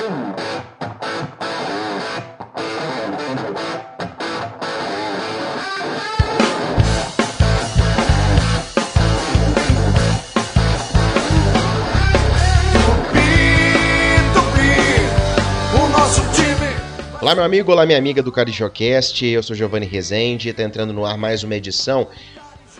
Olá, meu amigo, olá, minha amiga do CarijoCast. Eu sou Giovanni Rezende. Está entrando no ar mais uma edição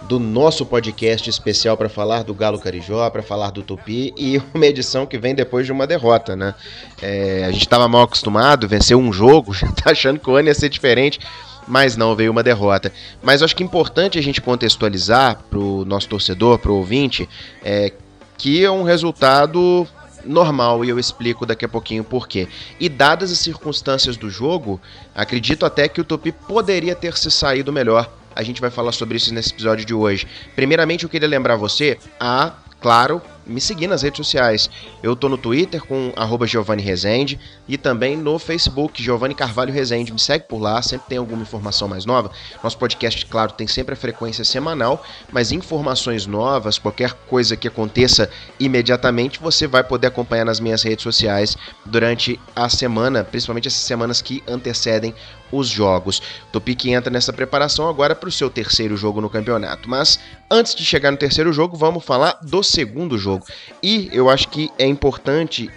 do nosso podcast especial para falar do Galo Carijó, para falar do Tupi e uma edição que vem depois de uma derrota, né? É, a gente estava mal acostumado, venceu um jogo, já tá achando que o ano ia ser diferente, mas não, veio uma derrota. Mas acho que é importante a gente contextualizar para o nosso torcedor, para o ouvinte, é, que é um resultado normal e eu explico daqui a pouquinho por quê. E dadas as circunstâncias do jogo, acredito até que o Tupi poderia ter se saído melhor. A gente vai falar sobre isso nesse episódio de hoje. Primeiramente, eu queria lembrar você a, claro, me seguir nas redes sociais. Eu tô no Twitter com Giovanni Rezende e também no Facebook, Giovanni Carvalho Rezende. Me segue por lá, sempre tem alguma informação mais nova. Nosso podcast, claro, tem sempre a frequência semanal, mas informações novas, qualquer coisa que aconteça imediatamente, você vai poder acompanhar nas minhas redes sociais durante a semana, principalmente essas semanas que antecedem os jogos. Topic entra nessa preparação agora para o seu terceiro jogo no campeonato. Mas antes de chegar no terceiro jogo, vamos falar do segundo jogo jogo. E eu acho que é importante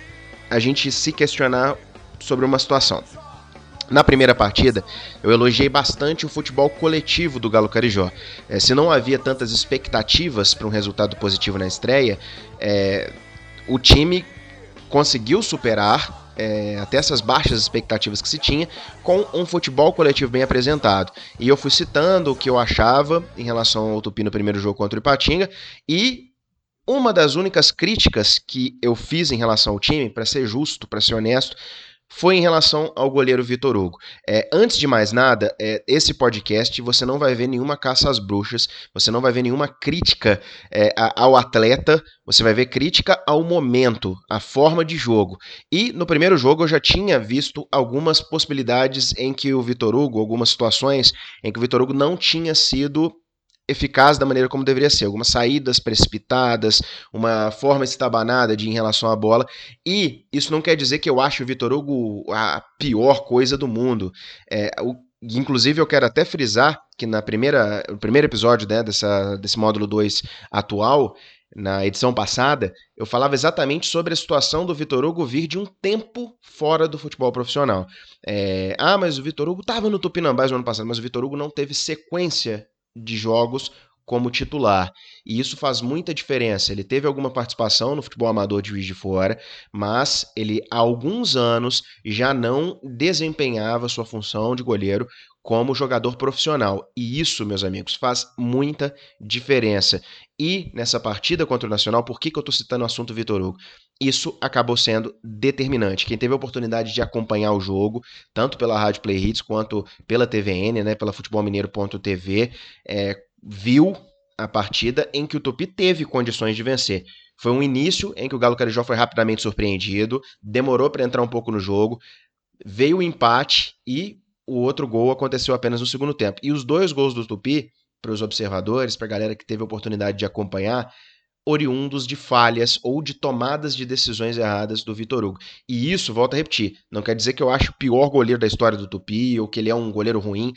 a gente se questionar sobre uma situação. Na primeira partida, eu elogiei bastante o futebol coletivo do Galo Carijó. É, se não havia tantas expectativas para um resultado positivo na estreia, é, o time conseguiu superar é, até essas baixas expectativas que se tinha com um futebol coletivo bem apresentado. E eu fui citando o que eu achava em relação ao Tupi no primeiro jogo contra o Ipatinga e uma das únicas críticas que eu fiz em relação ao time, para ser justo, para ser honesto, foi em relação ao goleiro Vitor Hugo. É, antes de mais nada, é, esse podcast você não vai ver nenhuma caça às bruxas, você não vai ver nenhuma crítica é, ao atleta, você vai ver crítica ao momento, à forma de jogo. E no primeiro jogo eu já tinha visto algumas possibilidades em que o Vitor Hugo, algumas situações em que o Vitor Hugo não tinha sido eficaz da maneira como deveria ser. Algumas saídas precipitadas, uma forma estabanada de em relação à bola. E isso não quer dizer que eu acho o Vitor Hugo a pior coisa do mundo. É, o, inclusive, eu quero até frisar que na primeira, no primeiro episódio né, dessa, desse módulo 2 atual, na edição passada, eu falava exatamente sobre a situação do Vitor Hugo vir de um tempo fora do futebol profissional. É, ah, mas o Vitor Hugo estava no Tupinambás no ano passado, mas o Vitor Hugo não teve sequência de jogos como titular. E isso faz muita diferença. Ele teve alguma participação no futebol amador de Juiz de Fora, mas ele há alguns anos já não desempenhava sua função de goleiro como jogador profissional. E isso, meus amigos, faz muita diferença. E nessa partida contra o Nacional, por que, que eu estou citando o assunto Vitor Hugo? Isso acabou sendo determinante. Quem teve a oportunidade de acompanhar o jogo, tanto pela Rádio Play Hits quanto pela TVN, né, pela futebolmineiro.tv, é, viu a partida em que o Tupi teve condições de vencer. Foi um início em que o Galo Carijó foi rapidamente surpreendido, demorou para entrar um pouco no jogo, veio o empate e o outro gol aconteceu apenas no segundo tempo. E os dois gols do Tupi, para os observadores, para a galera que teve a oportunidade de acompanhar, oriundos de falhas ou de tomadas de decisões erradas do Vitor Hugo. E isso, volto a repetir, não quer dizer que eu acho o pior goleiro da história do Tupi ou que ele é um goleiro ruim.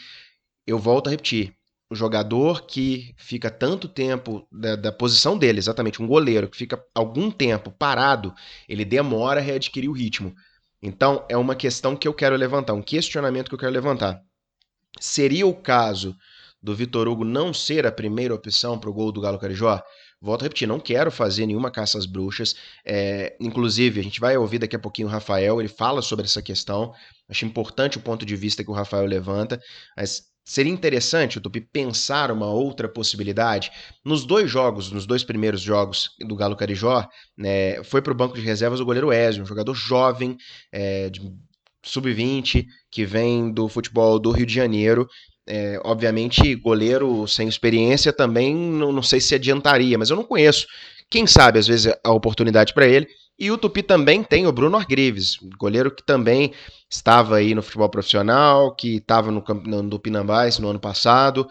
Eu volto a repetir, o jogador que fica tanto tempo da, da, posição dele, exatamente, um goleiro que fica algum tempo parado, ele demora a readquirir o ritmo. Então, é uma questão que eu quero levantar, um questionamento que eu quero levantar. Seria o caso do Vitor Hugo não ser a primeira opção para o gol do Galo Carijó? Volto a repetir, não quero fazer nenhuma caça às bruxas. É, inclusive, a gente vai ouvir daqui a pouquinho o Rafael, ele fala sobre essa questão. Acho importante o ponto de vista que o Rafael levanta, mas seria interessante o Tupi pensar uma outra possibilidade. Nos dois jogos, nos dois primeiros jogos do Galo Carijó, né, foi para o banco de reservas o goleiro Ezio, um jogador jovem, é, de sub-20, que vem do futebol do Rio de Janeiro é, obviamente, goleiro sem experiência também não, não, sei se adiantaria, mas eu não conheço. Quem sabe, às vezes, a oportunidade para ele. E o Tupi também tem o Bruno Argrives, goleiro que também estava aí no futebol profissional, que estava no, no, no Pinambás no ano passado.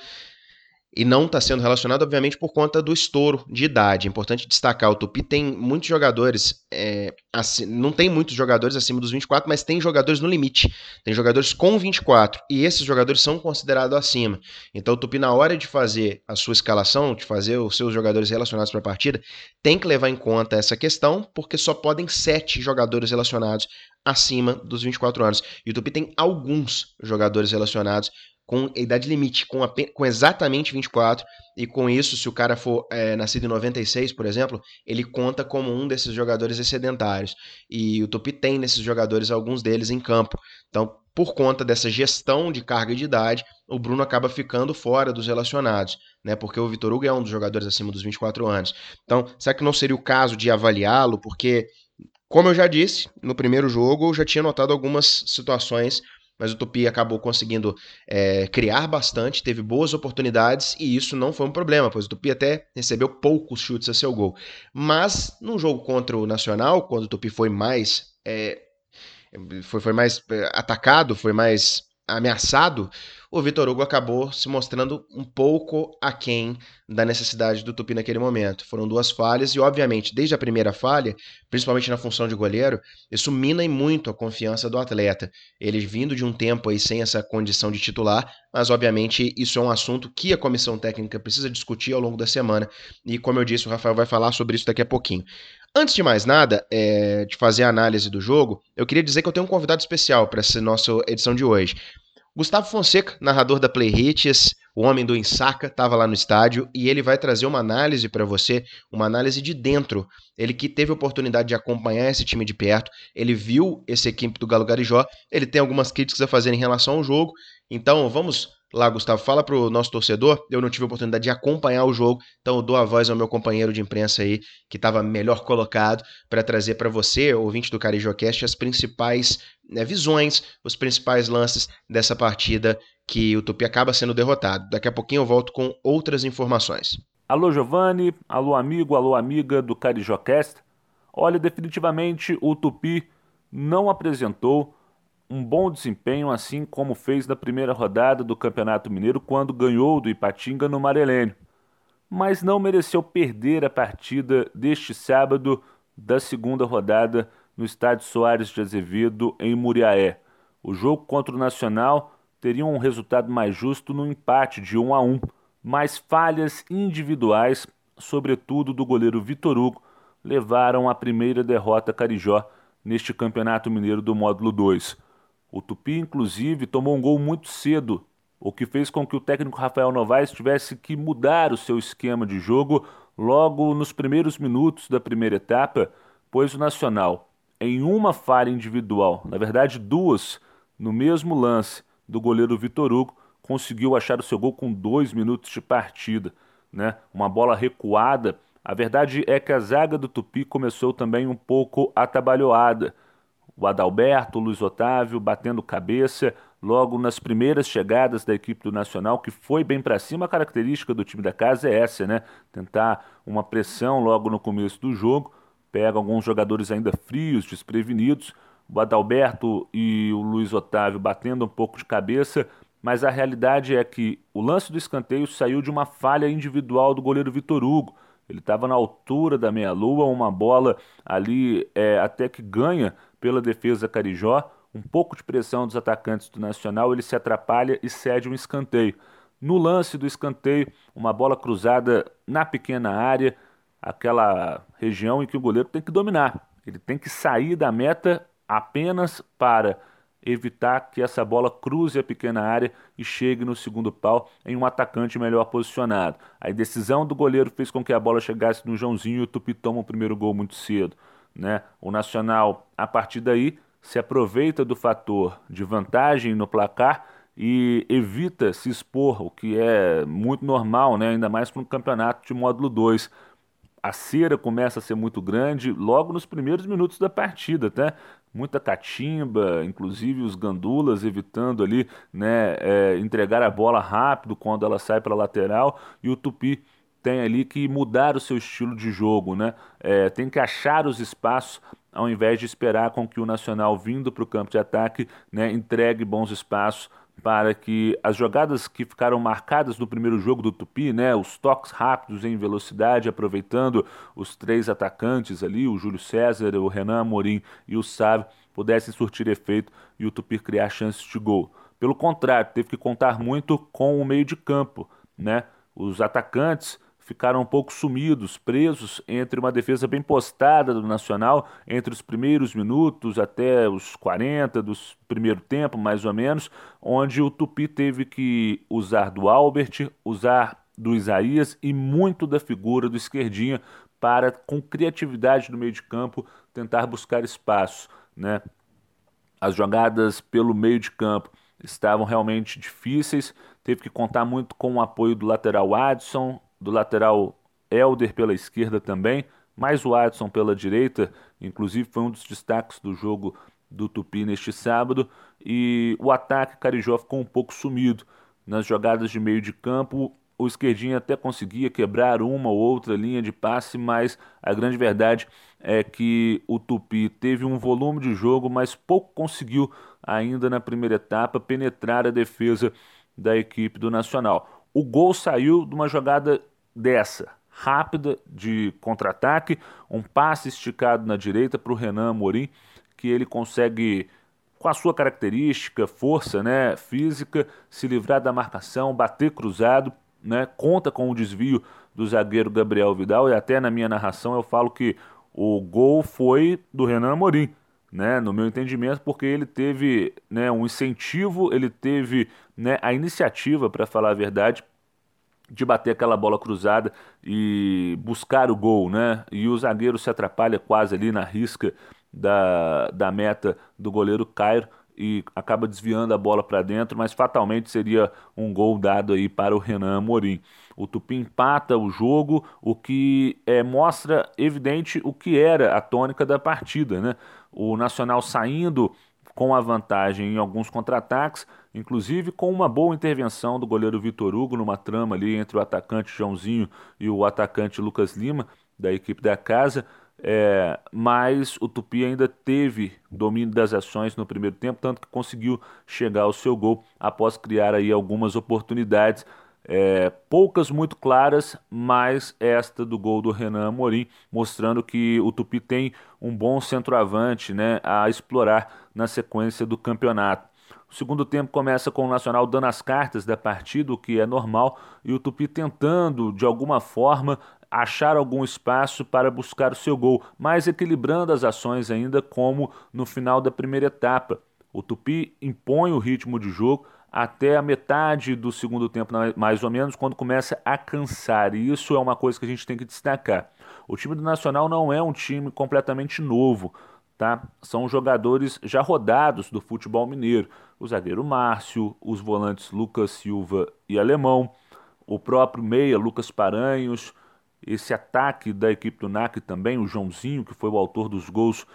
E não está sendo relacionado, obviamente, por conta do estouro de idade. É importante destacar, o Tupi tem muitos jogadores, é, assim, não tem muitos jogadores acima dos 24, mas tem jogadores no limite. Tem jogadores com 24, e esses jogadores são considerados acima. Então o Tupi, na hora de fazer a sua escalação, de fazer os seus jogadores relacionados para a partida, tem que levar em conta essa questão, porque só podem sete jogadores relacionados acima dos 24 anos. E o Tupi tem alguns jogadores relacionados com idade limite, com, com exatamente 24, e com isso, se o cara for é, nascido em 96, por exemplo, ele conta como um desses jogadores excedentários. E o Tupi tem nesses jogadores alguns deles em campo. Então, por conta dessa gestão de carga de idade, o Bruno acaba ficando fora dos relacionados, né? Porque o Vitor Hugo é um dos jogadores acima dos 24 anos. Então, será que não seria o caso de avaliá-lo? Porque, como eu já disse, no primeiro jogo eu já tinha notado algumas situações mas o Tupi acabou conseguindo é, criar bastante, teve boas oportunidades e isso não foi um problema, pois o Tupi até recebeu poucos chutes a seu gol. Mas no jogo contra o Nacional, quando o Tupi foi mais é, foi, foi mais é, atacado, foi mais ameaçado, o Vitor Hugo acabou se mostrando um pouco aquém da necessidade do Tupi naquele momento. Foram duas falhas e, obviamente, desde a primeira falha, principalmente na função de goleiro, isso mina muito a confiança do atleta. Ele vindo de um tempo aí sem essa condição de titular, mas obviamente isso é um assunto que a comissão técnica precisa discutir ao longo da semana e, como eu disse, o Rafael vai falar sobre isso daqui a pouquinho. Antes de mais nada, é, de fazer a análise do jogo, eu queria dizer que eu tenho um convidado especial para essa nossa edição de hoje. Gustavo Fonseca, narrador da Play Hits, o homem do Ensaca, estava lá no estádio e ele vai trazer uma análise para você, uma análise de dentro. Ele que teve a oportunidade de acompanhar esse time de perto, ele viu esse equipe do Galo Garijó, ele tem algumas críticas a fazer em relação ao jogo. Então vamos lá, Gustavo, fala para o nosso torcedor. Eu não tive a oportunidade de acompanhar o jogo, então eu dou a voz ao meu companheiro de imprensa aí, que estava melhor colocado, para trazer para você, ouvinte do Carijocast, as principais né, visões, os principais lances dessa partida que o Tupi acaba sendo derrotado. Daqui a pouquinho eu volto com outras informações. Alô, Giovanni. Alô, amigo. Alô, amiga do Carijocast. Olha, definitivamente o Tupi não apresentou um bom desempenho, assim como fez na primeira rodada do Campeonato Mineiro, quando ganhou do Ipatinga no Marelênio. Mas não mereceu perder a partida deste sábado da segunda rodada no Estádio Soares de Azevedo, em Muriaé. O jogo contra o Nacional teria um resultado mais justo no empate de 1 a 1, mas falhas individuais, sobretudo do goleiro Vitor Hugo, levaram à primeira derrota carijó neste Campeonato Mineiro do módulo 2. O Tupi, inclusive, tomou um gol muito cedo, o que fez com que o técnico Rafael Novaes tivesse que mudar o seu esquema de jogo logo nos primeiros minutos da primeira etapa, pois o Nacional, em uma falha individual, na verdade duas, no mesmo lance do goleiro Vitor Hugo, conseguiu achar o seu gol com dois minutos de partida. Né? Uma bola recuada. A verdade é que a zaga do Tupi começou também um pouco atabalhoada o Adalberto, o Luiz Otávio batendo cabeça logo nas primeiras chegadas da equipe do Nacional, que foi bem para cima. A característica do time da casa é essa, né? Tentar uma pressão logo no começo do jogo. Pega alguns jogadores ainda frios, desprevenidos. O Adalberto e o Luiz Otávio batendo um pouco de cabeça, mas a realidade é que o lance do escanteio saiu de uma falha individual do goleiro Vitor Hugo. Ele estava na altura da meia-lua, uma bola ali é, até que ganha pela defesa Carijó, um pouco de pressão dos atacantes do Nacional, ele se atrapalha e cede um escanteio. No lance do escanteio, uma bola cruzada na pequena área, aquela região em que o goleiro tem que dominar. Ele tem que sair da meta apenas para evitar que essa bola cruze a pequena área e chegue no segundo pau em um atacante melhor posicionado. A decisão do goleiro fez com que a bola chegasse no Joãozinho e o Tupi toma o primeiro gol muito cedo. Né? O Nacional, a partir daí, se aproveita do fator de vantagem no placar e evita se expor, o que é muito normal, né? ainda mais para um campeonato de módulo 2. A cera começa a ser muito grande logo nos primeiros minutos da partida, tá? Muita catimba, inclusive os gandulas evitando ali né, é, entregar a bola rápido quando ela sai para a lateral e o Tupi tem ali que mudar o seu estilo de jogo, né? É, tem que achar os espaços ao invés de esperar com que o Nacional vindo para o campo de ataque né, entregue bons espaços para que as jogadas que ficaram marcadas no primeiro jogo do Tupi, né, os toques rápidos em velocidade, aproveitando os três atacantes ali, o Júlio César, o Renan Amorim e o Sávio, pudessem surtir efeito e o Tupi criar chances de gol. Pelo contrário, teve que contar muito com o meio de campo, né? Os atacantes ficaram um pouco sumidos, presos entre uma defesa bem postada do Nacional, entre os primeiros minutos até os 40 do primeiro tempo, mais ou menos, onde o Tupi teve que usar do Albert, usar do Isaías e muito da figura do Esquerdinha para, com criatividade no meio de campo, tentar buscar espaço. Né? As jogadas pelo meio de campo estavam realmente difíceis, teve que contar muito com o apoio do lateral Adson, do lateral Elder pela esquerda também, mais o Adson pela direita, inclusive foi um dos destaques do jogo do Tupi neste sábado, e o ataque Carijó ficou um pouco sumido. Nas jogadas de meio de campo, o esquerdinho até conseguia quebrar uma ou outra linha de passe, mas a grande verdade é que o Tupi teve um volume de jogo, mas pouco conseguiu ainda na primeira etapa penetrar a defesa da equipe do Nacional. O gol saiu de uma jogada dessa, rápida de contra-ataque, um passe esticado na direita para o Renan Amorim, que ele consegue, com a sua característica, força né, física, se livrar da marcação, bater cruzado, né, conta com o desvio do zagueiro Gabriel Vidal, e até na minha narração eu falo que o gol foi do Renan Amorim. Né, no meu entendimento, porque ele teve né, um incentivo, ele teve né, a iniciativa, para falar a verdade, de bater aquela bola cruzada e buscar o gol, né? E o zagueiro se atrapalha quase ali na risca da, da meta do goleiro Cairo e acaba desviando a bola para dentro, mas fatalmente seria um gol dado aí para o Renan Amorim. O Tupi empata o jogo, o que é, mostra evidente o que era a tônica da partida, né? O Nacional saindo com a vantagem em alguns contra-ataques, inclusive com uma boa intervenção do goleiro Vitor Hugo numa trama ali entre o atacante Joãozinho e o atacante Lucas Lima, da equipe da casa. É, mas o Tupi ainda teve domínio das ações no primeiro tempo, tanto que conseguiu chegar ao seu gol após criar aí algumas oportunidades é, poucas muito claras, mas esta do gol do Renan Amorim, mostrando que o Tupi tem um bom centroavante né, a explorar na sequência do campeonato. O segundo tempo começa com o Nacional dando as cartas da partida, o que é normal, e o Tupi tentando, de alguma forma, achar algum espaço para buscar o seu gol, mas equilibrando as ações ainda como no final da primeira etapa. O Tupi impõe o ritmo de jogo, até a metade do segundo tempo, mais ou menos, quando começa a cansar. E isso é uma coisa que a gente tem que destacar. O time do Nacional não é um time completamente novo, tá? São jogadores já rodados do futebol mineiro. O zagueiro Márcio, os volantes Lucas Silva e Alemão, o próprio meia Lucas Paranhos, esse ataque da equipe do NAC também, o Joãozinho, que foi o autor dos gols,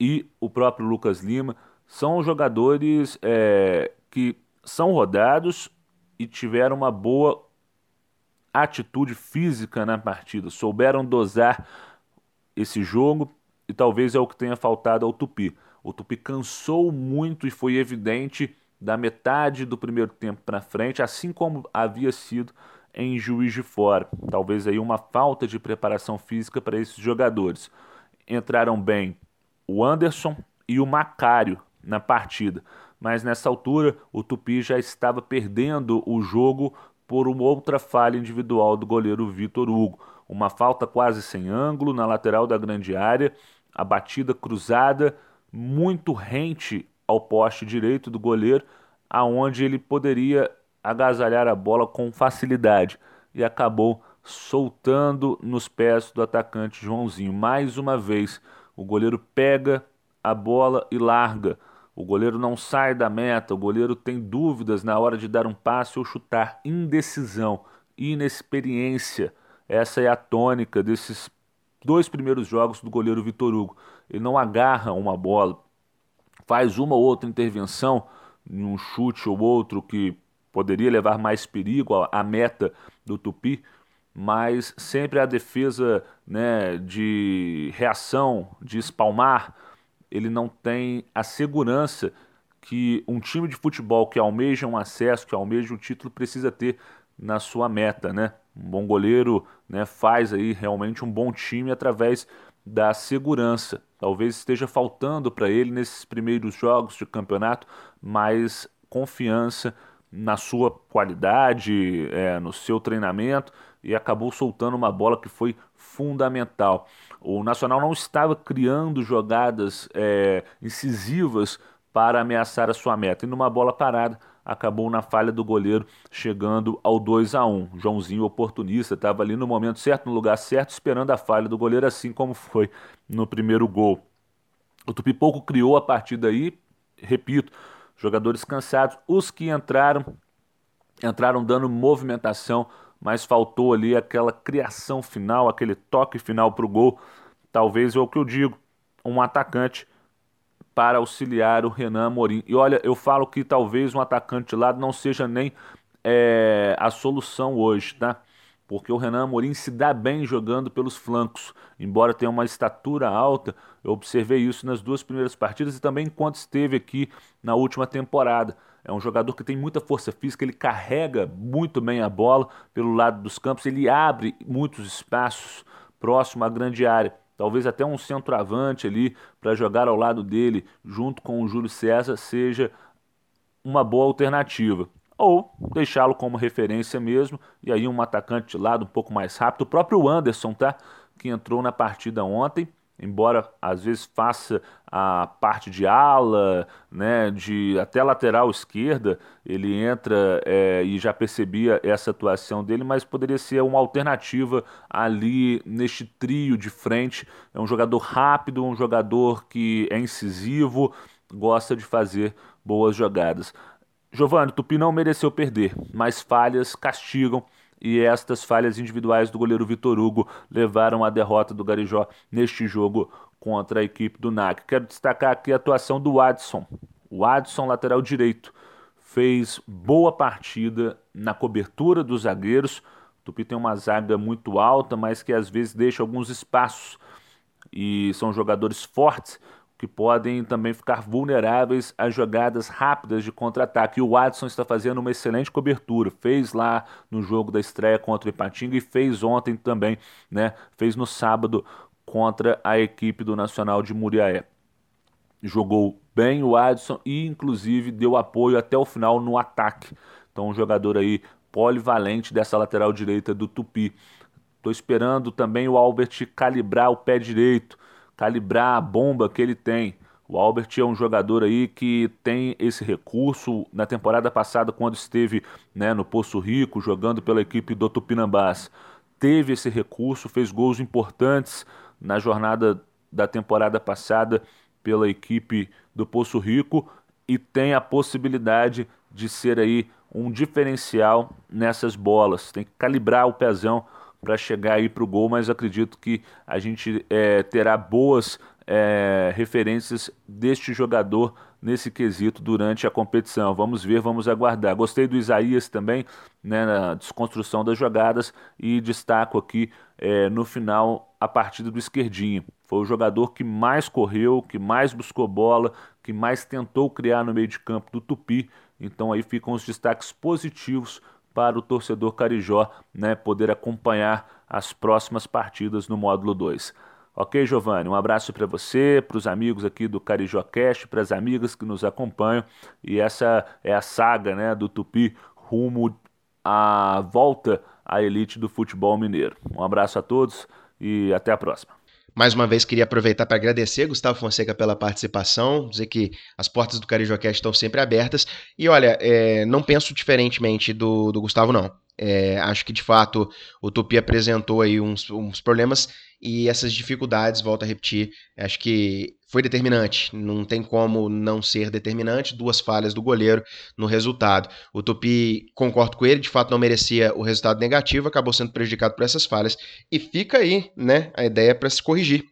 e o próprio Lucas Lima, são jogadores é, que são rodados e tiveram uma boa atitude física na partida, souberam dosar esse jogo e talvez é o que tenha faltado ao Tupi. O Tupi cansou muito e foi evidente da metade do primeiro tempo para frente, assim como havia sido em Juiz de Fora. Talvez aí uma falta de preparação física para esses jogadores. Entraram bem o Anderson e o Macário na partida mas nessa altura o Tupi já estava perdendo o jogo por uma outra falha individual do goleiro Vitor Hugo. Uma falta quase sem ângulo na lateral da grande área, a batida cruzada muito rente ao poste direito do goleiro, aonde ele poderia agasalhar a bola com facilidade e acabou soltando nos pés do atacante Joãozinho. Mais uma vez, o goleiro pega a bola e larga o goleiro não sai da meta, o goleiro tem dúvidas na hora de dar um passe ou chutar. Indecisão, inexperiência. Essa é a tônica desses dois primeiros jogos do goleiro Vitor Hugo. Ele não agarra uma bola, faz uma ou outra intervenção, um chute ou outro que poderia levar mais perigo à meta do Tupi, mas sempre a defesa né, de reação, de espalmar ele não tem a segurança que um time de futebol que almeja um acesso, que almeja um título, precisa ter na sua meta, né? Um bom goleiro né, faz aí realmente um bom time através da segurança. Talvez esteja faltando para ele nesses primeiros jogos de campeonato mais confiança na sua qualidade, é, no seu treinamento e acabou soltando uma bola que foi fundamental. O Nacional não estava criando jogadas é, incisivas para ameaçar a sua meta e numa bola parada acabou na falha do goleiro, chegando ao 2 a 1 Joãozinho, oportunista, estava ali no momento certo, no lugar certo, esperando a falha do goleiro, assim como foi no primeiro gol. O Tupi pouco criou a partir daí, repito, jogadores cansados, os que entraram, entraram dando movimentação, mas faltou ali aquela criação final, aquele toque final para o gol. Talvez é o que eu digo, um atacante para auxiliar o Renan Amorim. E olha, eu falo que talvez um atacante de lado não seja nem é, a solução hoje, tá? Porque o Renan Amorim se dá bem jogando pelos flancos. Embora tenha uma estatura alta, eu observei isso nas duas primeiras partidas e também enquanto esteve aqui na última temporada. É um jogador que tem muita força física, ele carrega muito bem a bola pelo lado dos campos, ele abre muitos espaços próximo à grande área talvez até um centroavante ali para jogar ao lado dele, junto com o Júlio César, seja uma boa alternativa. Ou deixá-lo como referência mesmo, e aí um atacante de lado um pouco mais rápido. O próprio Anderson, tá? Que entrou na partida ontem, embora às vezes faça a parte de ala, né, de até lateral esquerda, ele entra é, e já percebia essa atuação dele, mas poderia ser uma alternativa ali neste trio de frente. É um jogador rápido, um jogador que é incisivo, gosta de fazer boas jogadas. Giovanni, Tupi não mereceu perder, mas falhas castigam e estas falhas individuais do goleiro Vitor Hugo levaram à derrota do Garijó neste jogo contra a equipe do NAC. Quero destacar aqui a atuação do Adson. O Adson, lateral direito, fez boa partida na cobertura dos zagueiros. Tupi tem uma zaga muito alta, mas que às vezes deixa alguns espaços e são jogadores fortes que podem também ficar vulneráveis a jogadas rápidas de contra-ataque. E o Watson está fazendo uma excelente cobertura. Fez lá no jogo da estreia contra o Ipatinga e fez ontem também, né? Fez no sábado contra a equipe do Nacional de Muriaé. Jogou bem o Adson e inclusive deu apoio até o final no ataque. Então um jogador aí polivalente dessa lateral direita do Tupi. Estou esperando também o Albert calibrar o pé direito calibrar a bomba que ele tem. O Albert é um jogador aí que tem esse recurso. Na temporada passada, quando esteve né, no Poço Rico, jogando pela equipe do Tupinambás, teve esse recurso, fez gols importantes na jornada da temporada passada pela equipe do Poço Rico e tem a possibilidade de ser aí um diferencial nessas bolas. Tem que calibrar o pezão para chegar aí para o gol, mas acredito que a gente é, terá boas é, referências deste jogador nesse quesito durante a competição. Vamos ver, vamos aguardar. Gostei do Isaías também, né, na desconstrução das jogadas e destaco aqui é, no final a partida do esquerdinho. Foi o jogador que mais correu, que mais buscou bola, que mais tentou criar no meio de campo do Tupi. Então aí ficam os destaques positivos para o torcedor carijó né, poder acompanhar as próximas partidas no módulo 2. Ok, Giovanni? Um abraço para você, para os amigos aqui do Carijó Cast, para as amigas que nos acompanham. E essa é a saga né, do Tupi rumo à volta à elite do futebol mineiro. Um abraço a todos e até a próxima. Mais uma vez, queria aproveitar para agradecer Gustavo Fonseca pela participação, dizer que as portas do Carijocast estão sempre abertas. E olha, é, não penso diferentemente do, do Gustavo, não. É, acho que de fato o Tupi apresentou aí uns, uns problemas e essas dificuldades, volto a repetir, acho que foi determinante. Não tem como não ser determinante. Duas falhas do goleiro no resultado. O Tupi, concordo com ele, de fato não merecia o resultado negativo, acabou sendo prejudicado por essas falhas. E fica aí né, a ideia para se corrigir.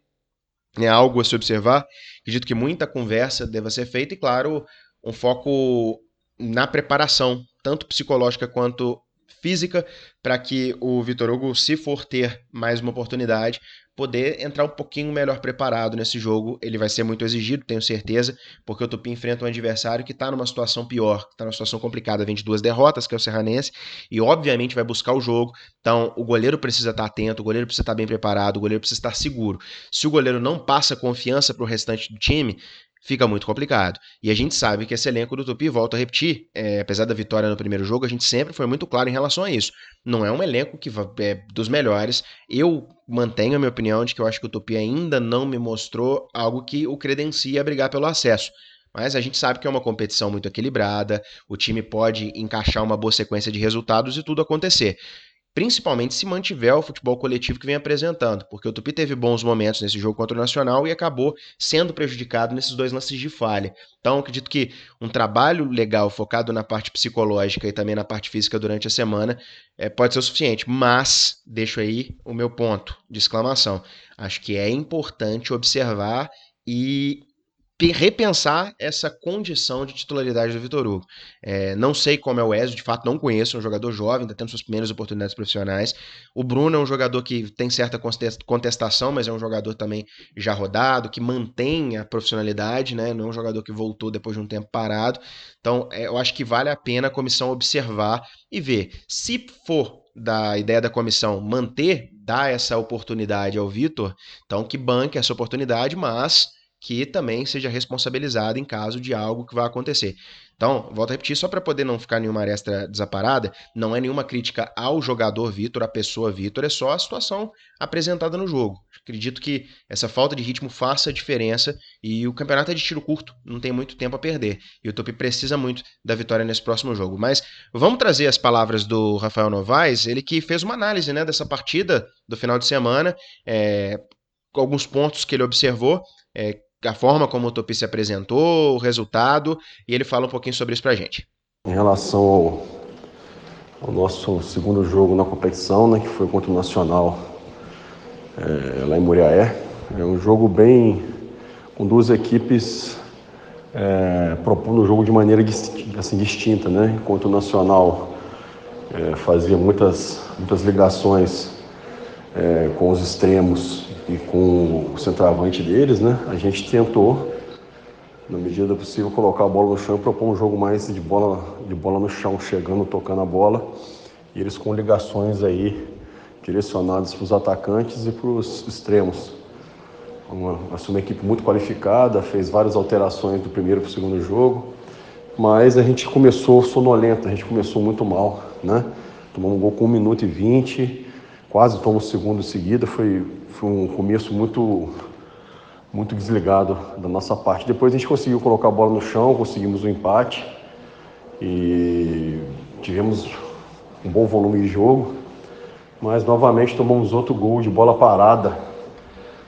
É algo a se observar. Acredito que muita conversa deva ser feita e, claro, um foco na preparação, tanto psicológica quanto física para que o Vitor Hugo, se for ter mais uma oportunidade, poder entrar um pouquinho melhor preparado nesse jogo. Ele vai ser muito exigido, tenho certeza, porque o Tupi enfrenta um adversário que está numa situação pior, está numa situação complicada, vem de duas derrotas, que é o Serranense, e obviamente vai buscar o jogo. Então, o goleiro precisa estar tá atento, o goleiro precisa estar tá bem preparado, o goleiro precisa estar seguro. Se o goleiro não passa confiança para o restante do time, fica muito complicado. E a gente sabe que esse elenco do Tupi, volta a repetir, é, apesar da vitória no primeiro jogo, a gente sempre foi muito claro em relação a isso. Não é um elenco que é dos melhores. Eu mantenho a minha opinião de que eu acho que o Tupi ainda não me mostrou algo que o credencia a brigar pelo acesso. Mas a gente sabe que é uma competição muito equilibrada, o time pode encaixar uma boa sequência de resultados e tudo acontecer principalmente se mantiver o futebol coletivo que vem apresentando, porque o Tupi teve bons momentos nesse jogo contra o Nacional e acabou sendo prejudicado nesses dois lances de falha. Então, acredito que um trabalho legal focado na parte psicológica e também na parte física durante a semana é, pode ser o suficiente, mas deixo aí o meu ponto de exclamação. Acho que é importante observar e repensar essa condição de titularidade do Vitor Hugo. É, não sei como é o Ezio, de fato não conheço, é um jogador jovem, está tendo suas primeiras oportunidades profissionais. O Bruno é um jogador que tem certa contestação, mas é um jogador também já rodado, que mantém a profissionalidade, né? não é um jogador que voltou depois de um tempo parado. Então, é, eu acho que vale a pena a comissão observar e ver. Se for da ideia da comissão manter, dar essa oportunidade ao Vitor, então que banque essa oportunidade, mas que também seja responsabilizado em caso de algo que vai acontecer. Então, volto a repetir, só para poder não ficar nenhuma aresta desaparada, não é nenhuma crítica ao jogador Vitor, à pessoa Vitor, é só a situação apresentada no jogo. Acredito que essa falta de ritmo faça a diferença e o campeonato é de tiro curto, não tem muito tempo a perder. E o Tupi precisa muito da vitória nesse próximo jogo. Mas vamos trazer as palavras do Rafael Novaes, ele que fez uma análise né, dessa partida do final de semana, é, alguns pontos que ele observou. É, a forma como o Tupi se apresentou, o resultado, e ele fala um pouquinho sobre isso pra gente. Em relação ao, ao nosso segundo jogo na competição, né, que foi contra o Nacional é, lá em Muriaé, é um jogo bem com duas equipes é, propondo o jogo de maneira assim, distinta, né? Enquanto o Nacional é, fazia muitas, muitas ligações é, com os extremos e com o centroavante deles, né? A gente tentou, na medida possível, colocar a bola no chão e propor um jogo mais de bola, de bola no chão, chegando, tocando a bola. E eles com ligações aí direcionadas para os atacantes e para os extremos. Uma, uma equipe muito qualificada, fez várias alterações do primeiro para o segundo jogo, mas a gente começou sonolento, a gente começou muito mal, né? Tomamos um gol com 1 minuto e 20, quase tomamos o segundo em seguida, foi foi um começo muito muito desligado da nossa parte. Depois a gente conseguiu colocar a bola no chão, conseguimos o um empate e tivemos um bom volume de jogo, mas novamente tomamos outro gol de bola parada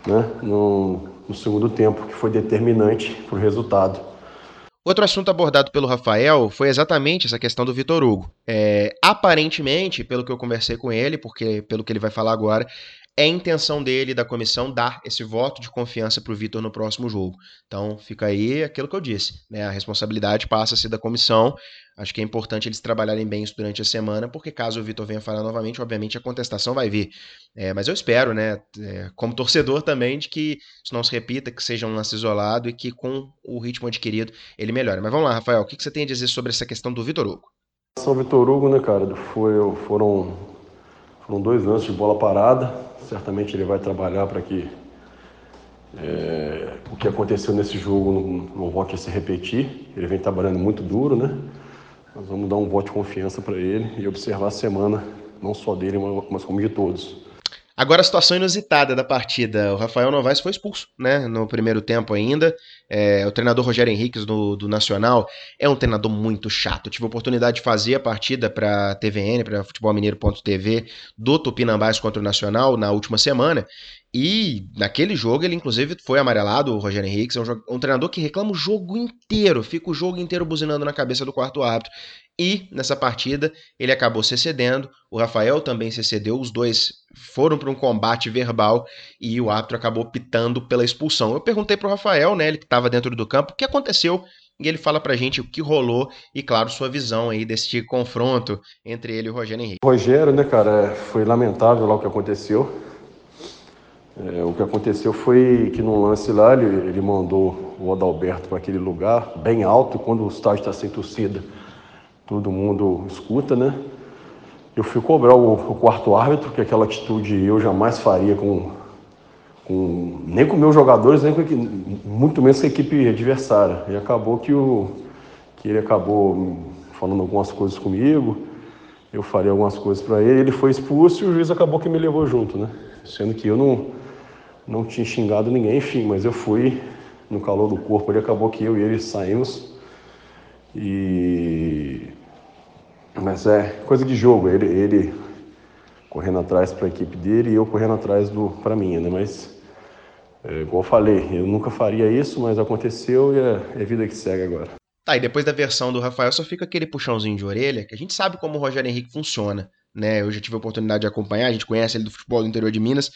né, no, no segundo tempo, que foi determinante para o resultado. Outro assunto abordado pelo Rafael foi exatamente essa questão do Vitor Hugo. É, aparentemente, pelo que eu conversei com ele, porque pelo que ele vai falar agora, é intenção dele, da comissão, dar esse voto de confiança para o Vitor no próximo jogo. Então fica aí aquilo que eu disse, né? A responsabilidade passa a ser da comissão. Acho que é importante eles trabalharem bem isso durante a semana, porque caso o Vitor venha falar novamente, obviamente a contestação vai vir. É, mas eu espero, né, é, como torcedor também, de que isso não se repita, que seja um lance isolado e que com o ritmo adquirido ele melhore. Mas vamos lá, Rafael, o que você tem a dizer sobre essa questão do Vitor Hugo? São Vitor Hugo, né, cara, foi, foram, foram dois lances de bola parada, Certamente ele vai trabalhar para que é, o que aconteceu nesse jogo não, não volte a se repetir. Ele vem trabalhando muito duro, né? Nós vamos dar um voto de confiança para ele e observar a semana, não só dele, mas como de todos. Agora a situação inusitada da partida. O Rafael Novaes foi expulso, né? No primeiro tempo ainda. É, o treinador Rogério Henriques do, do Nacional é um treinador muito chato. Eu tive a oportunidade de fazer a partida para TVN, para futebolmineiro.tv, do Tupinambás contra o Nacional na última semana. E naquele jogo ele, inclusive, foi amarelado, o Rogério Henriques. É um, um treinador que reclama o jogo inteiro, fica o jogo inteiro buzinando na cabeça do quarto árbitro. E nessa partida ele acabou se excedendo, o Rafael também se excedeu, os dois foram para um combate verbal e o árbitro acabou pitando pela expulsão. Eu perguntei para o Rafael, né, ele que estava dentro do campo, o que aconteceu e ele fala pra gente o que rolou e, claro, sua visão aí desse confronto entre ele e o Rogério Henrique. Rogério, né, cara, foi lamentável lá o que aconteceu. É, o que aconteceu foi que no lance lá ele, ele mandou o Adalberto para aquele lugar bem alto, quando o estádio está sem torcida, todo mundo escuta, né? Eu fui cobrar o, o, quarto árbitro, que aquela atitude eu jamais faria com, com nem com meus jogadores, nem com muito menos com a equipe adversária. E acabou que, o, que ele acabou falando algumas coisas comigo, eu falei algumas coisas para ele, ele foi expulso e o juiz acabou que me levou junto, né? Sendo que eu não, não tinha xingado ninguém, enfim, mas eu fui no calor do corpo, ele acabou que eu e ele saímos e mas é coisa de jogo, ele, ele correndo atrás para a equipe dele e eu correndo atrás do para mim, né? Mas é, igual eu falei, eu nunca faria isso, mas aconteceu e é, é vida que segue agora. Tá, e depois da versão do Rafael só fica aquele puxãozinho de orelha, que a gente sabe como o Rogério Henrique funciona, né? Eu já tive a oportunidade de acompanhar, a gente conhece ele do futebol do interior de Minas.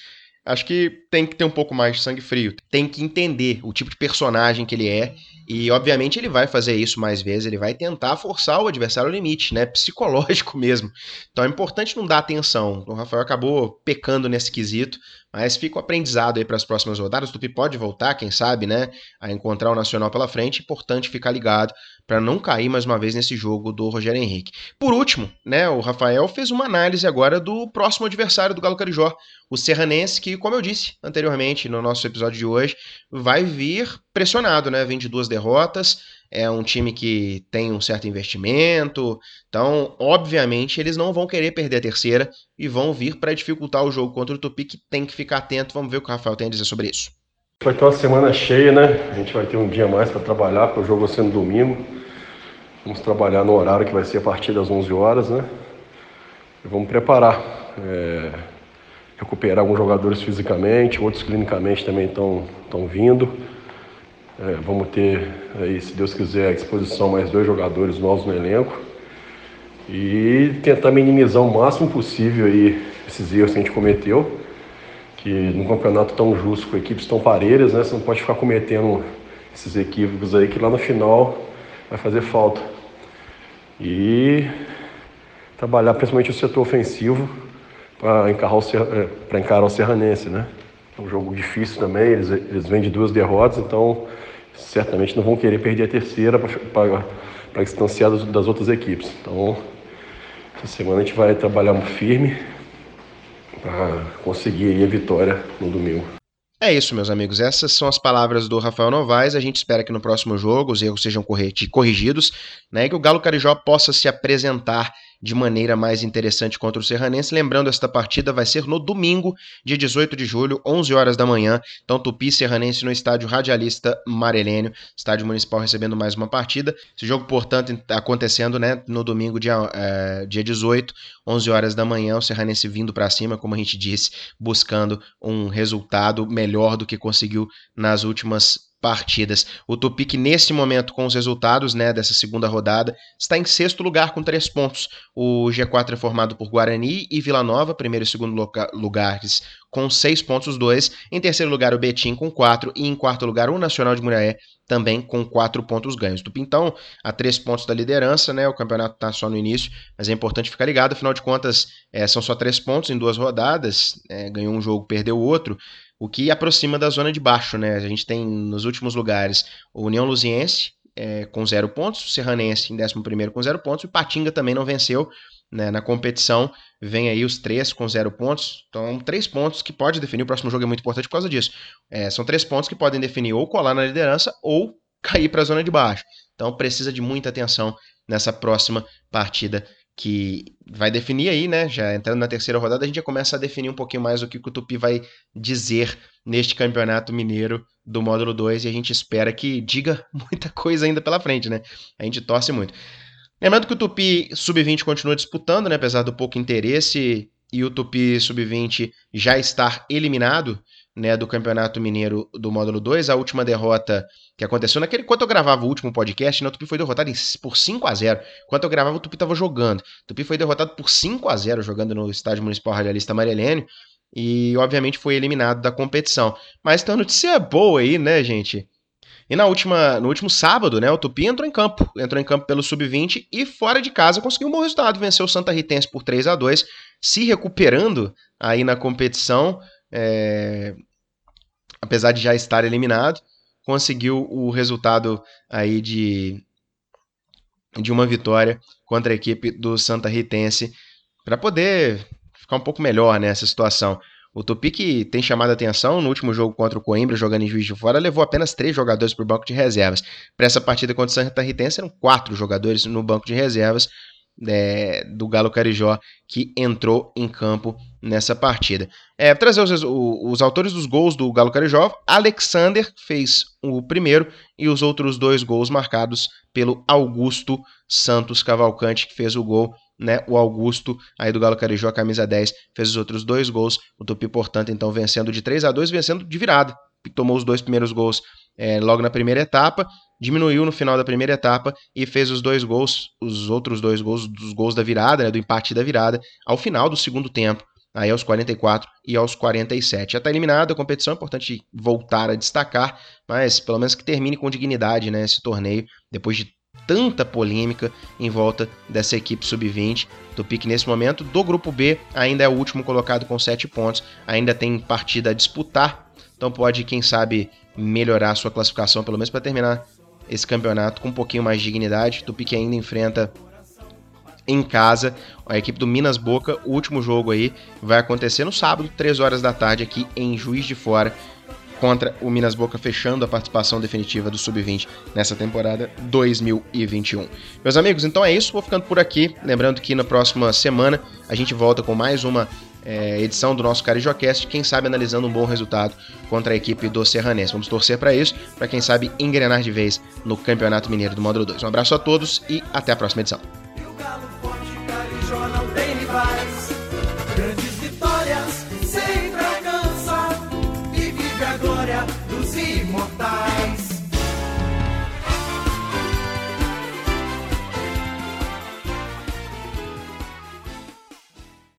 Acho que tem que ter um pouco mais de sangue frio. Tem que entender o tipo de personagem que ele é e, obviamente, ele vai fazer isso mais vezes, ele vai tentar forçar o adversário ao limite, né? Psicológico mesmo. Então é importante não dar atenção. O Rafael acabou pecando nesse quesito, mas fica o aprendizado aí para as próximas rodadas. O Tupi pode voltar, quem sabe, né? A encontrar o Nacional pela frente. Importante ficar ligado para não cair mais uma vez nesse jogo do Rogério Henrique. Por último, né? O Rafael fez uma análise agora do próximo adversário do Galo Carijó, o Serranense, que, como eu disse anteriormente no nosso episódio de hoje, vai vir pressionado, né? Vem de duas derrotas, é um time que tem um certo investimento, então, obviamente, eles não vão querer perder a terceira e vão vir para dificultar o jogo contra o Tupi, que tem que ficar atento. Vamos ver o que o Rafael tem a dizer sobre isso. Vai ter uma semana cheia, né? A gente vai ter um dia mais para trabalhar, porque o jogo vai ser no domingo. Vamos trabalhar no horário que vai ser a partir das 11 horas, né? E vamos preparar. É... recuperar alguns jogadores fisicamente, outros clinicamente também estão vindo. É, vamos ter aí, se Deus quiser, à disposição mais dois jogadores novos no elenco e tentar minimizar o máximo possível aí esses erros que a gente cometeu, que num campeonato tão justo, com equipes tão parelhas, né, você não pode ficar cometendo esses equívocos aí que lá no final vai fazer falta. E trabalhar principalmente o setor ofensivo para encarar, o, é, encarar o Serranense, né? É um jogo difícil também, eles, eles vêm de duas derrotas, então certamente não vão querer perder a terceira para distanciar das, das outras equipes. Então, essa semana a gente vai trabalhar firme para conseguir a vitória no domingo. É isso, meus amigos. Essas são as palavras do Rafael Novaes. A gente espera que no próximo jogo os erros sejam corrigidos, né, e que o Galo Carijó possa se apresentar de maneira mais interessante contra o Serranense. Lembrando, esta partida vai ser no domingo, dia 18 de julho, 11 horas da manhã. Então, Tupi Serranense no estádio Radialista Marelênio, estádio municipal recebendo mais uma partida. Esse jogo, portanto, acontecendo né, no domingo, dia, é, dia 18, 11 horas da manhã. O Serranense vindo para cima, como a gente disse, buscando um resultado melhor do que conseguiu nas últimas partidas. O Tupi nesse momento, com os resultados né, dessa segunda rodada, está em sexto lugar com três pontos. O G4 é formado por Guarani e Vila Nova, primeiro e segundo lugares com seis pontos os dois. Em terceiro lugar, o Betim com quatro. E em quarto lugar, o Nacional de Muriaé também com quatro pontos ganhos. Do Pintão a três pontos da liderança, né? O campeonato está só no início, mas é importante ficar ligado. Afinal de contas, é, são só três pontos em duas rodadas. É, ganhou um jogo, perdeu o outro o que aproxima da zona de baixo, né? A gente tem nos últimos lugares o União Luziense é, com zero pontos, o Serranense em 11 com zero pontos, e o Patinga também não venceu né, na competição. Vem aí os três com zero pontos. Então, três pontos que pode definir. O próximo jogo é muito importante por causa disso. É, são três pontos que podem definir ou colar na liderança ou cair para a zona de baixo. Então, precisa de muita atenção nessa próxima partida que vai definir aí, né? Já entrando na terceira rodada, a gente já começa a definir um pouquinho mais o que o Tupi vai dizer neste campeonato mineiro do módulo 2 e a gente espera que diga muita coisa ainda pela frente, né? A gente torce muito. Lembrando que o Tupi Sub-20 continua disputando, né? Apesar do pouco interesse e o Tupi Sub-20 já estar eliminado né, do Campeonato Mineiro do Módulo 2. A última derrota que aconteceu naquele. Quando eu gravava o último podcast, né, o Tupi foi derrotado por 5 a 0 Enquanto eu gravava, o Tupi estava jogando. O Tupi foi derrotado por 5 a 0 jogando no Estádio Municipal Radialista Marilene. E, obviamente, foi eliminado da competição. Mas tem uma notícia boa aí, né, gente? E na última, no último sábado, né, o Tupi entrou em campo, entrou em campo pelo sub-20 e fora de casa conseguiu um bom resultado, venceu o Santa Ritense por 3 a 2, se recuperando aí na competição. É, apesar de já estar eliminado, conseguiu o resultado aí de, de uma vitória contra a equipe do Santa Ritense para poder ficar um pouco melhor nessa situação. O Tupi que tem chamado a atenção no último jogo contra o Coimbra, jogando em Juiz de Fora, levou apenas três jogadores para o banco de reservas. Para essa partida contra o Santa Ritense eram quatro jogadores no banco de reservas é, do Galo Carijó que entrou em campo nessa partida. É, trazer os, os, autores dos gols do Galo Carijó, Alexander fez o primeiro e os outros dois gols marcados pelo Augusto Santos Cavalcante, que fez o gol né, o Augusto, aí do Galo Carijó, camisa 10, fez os outros dois gols. O Tupi, portanto, então vencendo de 3 a 2 vencendo de virada. Tomou os dois primeiros gols é, logo na primeira etapa, diminuiu no final da primeira etapa e fez os dois gols, os outros dois gols, dos gols da virada, né, do empate da virada, ao final do segundo tempo. Aí aos 44 e aos 47. Já está eliminada a competição, é importante voltar a destacar, mas pelo menos que termine com dignidade né, esse torneio, depois de tanta polêmica em volta dessa equipe sub-20 do PIC nesse momento. Do grupo B, ainda é o último colocado com 7 pontos, ainda tem partida a disputar, então pode, quem sabe, melhorar sua classificação, pelo menos para terminar esse campeonato com um pouquinho mais de dignidade. O PIC ainda enfrenta em casa a equipe do Minas Boca. O último jogo aí vai acontecer no sábado, 3 horas da tarde, aqui em Juiz de Fora contra o Minas Boca, fechando a participação definitiva do Sub-20 nessa temporada 2021. Meus amigos, então é isso, vou ficando por aqui. Lembrando que na próxima semana a gente volta com mais uma é, edição do nosso Carijocast, quem sabe analisando um bom resultado contra a equipe do Serranense. Vamos torcer para isso, para quem sabe engrenar de vez no Campeonato Mineiro do Módulo 2. Um abraço a todos e até a próxima edição.